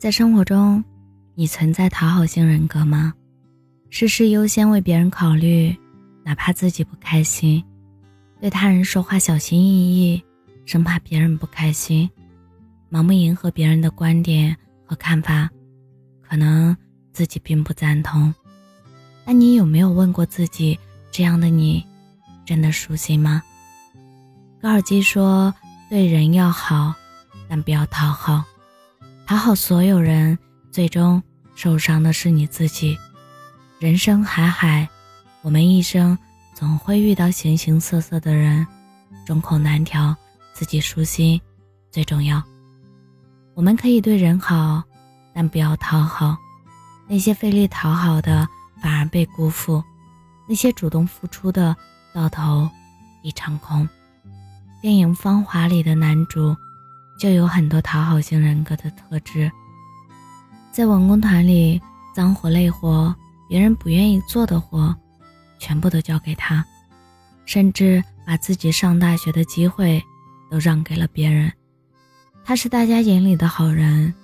在生活中，你存在讨好型人格吗？事事优先为别人考虑，哪怕自己不开心；对他人说话小心翼翼，生怕别人不开心；盲目迎合别人的观点和看法，可能自己并不赞同。那你有没有问过自己，这样的你，真的舒心吗？高尔基说：“对人要好，但不要讨好。讨好所有人，最终受伤的是你自己。人生海海，我们一生总会遇到形形色色的人，众口难调，自己舒心最重要。我们可以对人好，但不要讨好。那些费力讨好的，反而被辜负；那些主动付出的，到头一场空。”电影《芳华》里的男主，就有很多讨好型人格的特质。在文工团里，脏活累活，别人不愿意做的活，全部都交给他，甚至把自己上大学的机会都让给了别人。他是大家眼里的好人，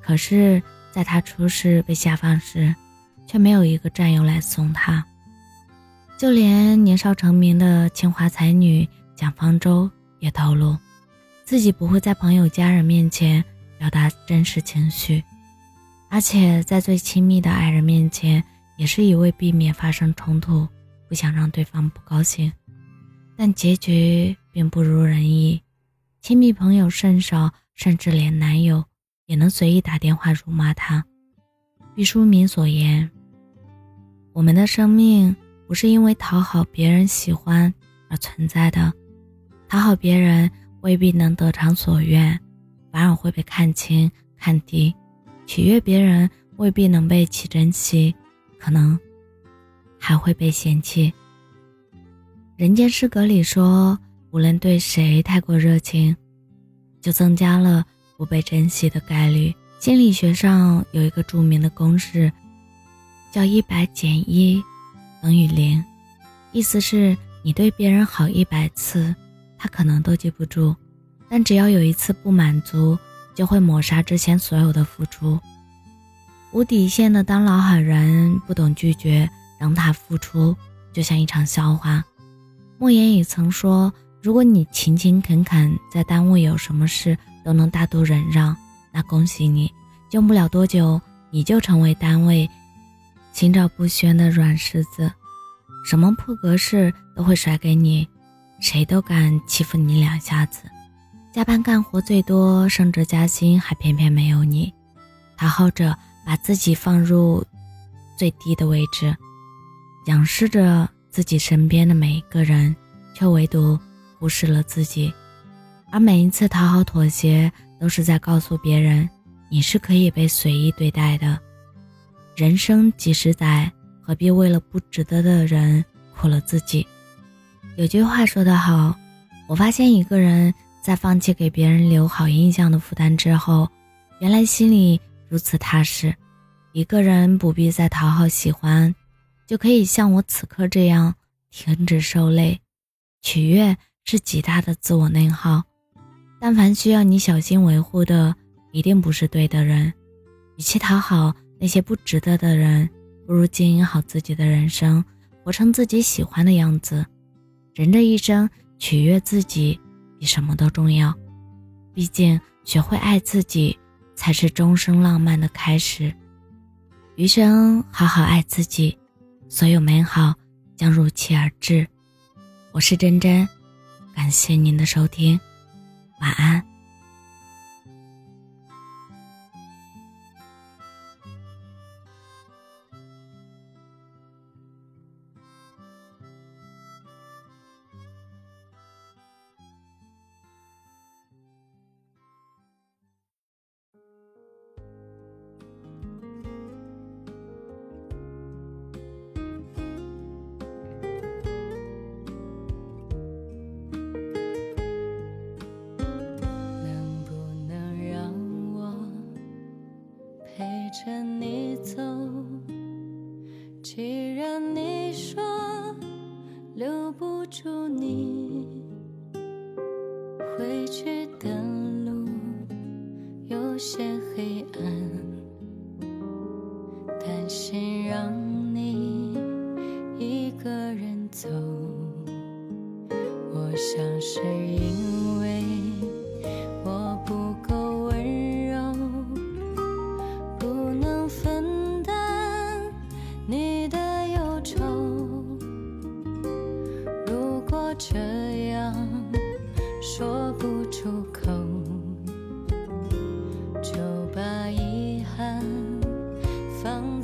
可是，在他出事被下放时，却没有一个战友来送他。就连年少成名的清华才女蒋方舟。也透露，自己不会在朋友、家人面前表达真实情绪，而且在最亲密的爱人面前，也是一味避免发生冲突，不想让对方不高兴。但结局并不如人意，亲密朋友甚少，甚至连男友也能随意打电话辱骂他。毕淑敏所言：“我们的生命不是因为讨好别人喜欢而存在的。”讨好别人未必能得偿所愿，反而会被看轻看低；取悦别人未必能被其珍惜，可能还会被嫌弃。人间失格里说，无论对谁太过热情，就增加了不被珍惜的概率。心理学上有一个著名的公式，叫一百减一等于零，意思是你对别人好一百次。他可能都记不住，但只要有一次不满足，就会抹杀之前所有的付出。无底线的当老好人，不懂拒绝，让他付出就像一场笑话。莫言也曾说：“如果你勤勤恳恳，在单位有什么事都能大度忍让，那恭喜你，用不了多久你就成为单位心照不宣的软柿子，什么破格事都会甩给你。”谁都敢欺负你两下子，加班干活最多，升职加薪还偏偏没有你。讨好者把自己放入最低的位置，仰视着自己身边的每一个人，却唯独忽视了自己。而每一次讨好妥协，都是在告诉别人，你是可以被随意对待的。人生几十载，何必为了不值得的人苦了自己？有句话说得好，我发现一个人在放弃给别人留好印象的负担之后，原来心里如此踏实。一个人不必再讨好喜欢，就可以像我此刻这样停止受累。取悦是极大的自我内耗，但凡需要你小心维护的，一定不是对的人。与其讨好那些不值得的人，不如经营好自己的人生，活成自己喜欢的样子。人这一生，取悦自己比什么都重要。毕竟，学会爱自己，才是终生浪漫的开始。余生好好爱自己，所有美好将如期而至。我是真真，感谢您的收听，晚安。着你走，既然你说留不住你，回去的路有些黑暗。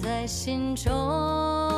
在心中。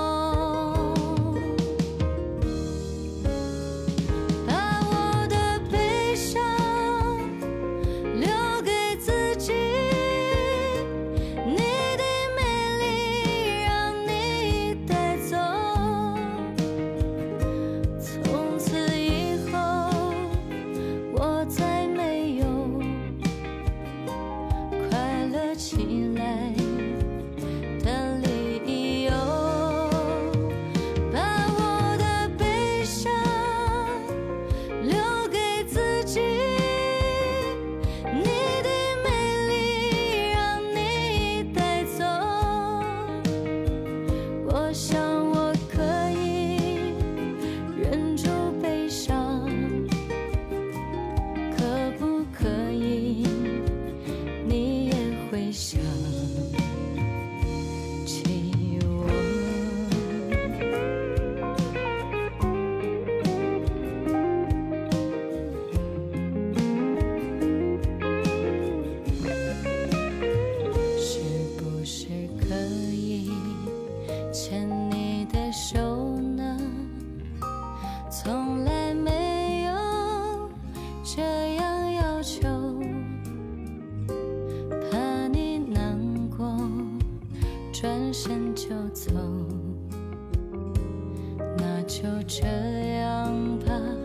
就走那就这样吧。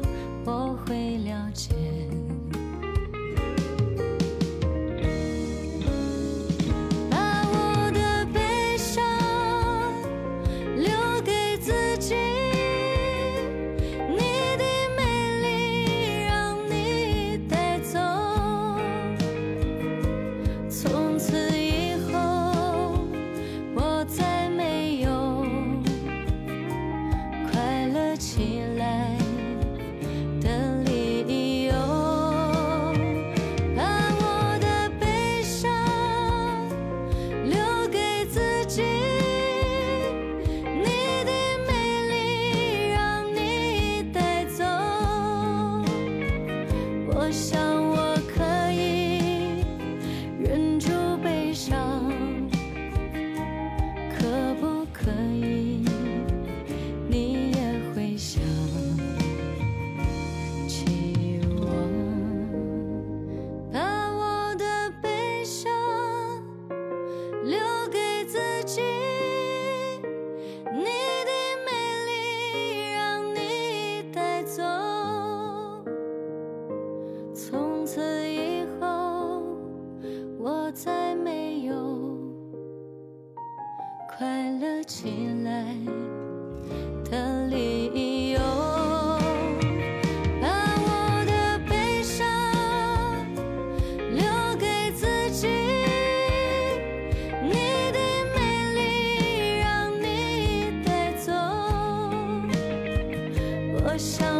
快乐起来的理由，把我的悲伤留给自己，你的美丽让你带走，我想。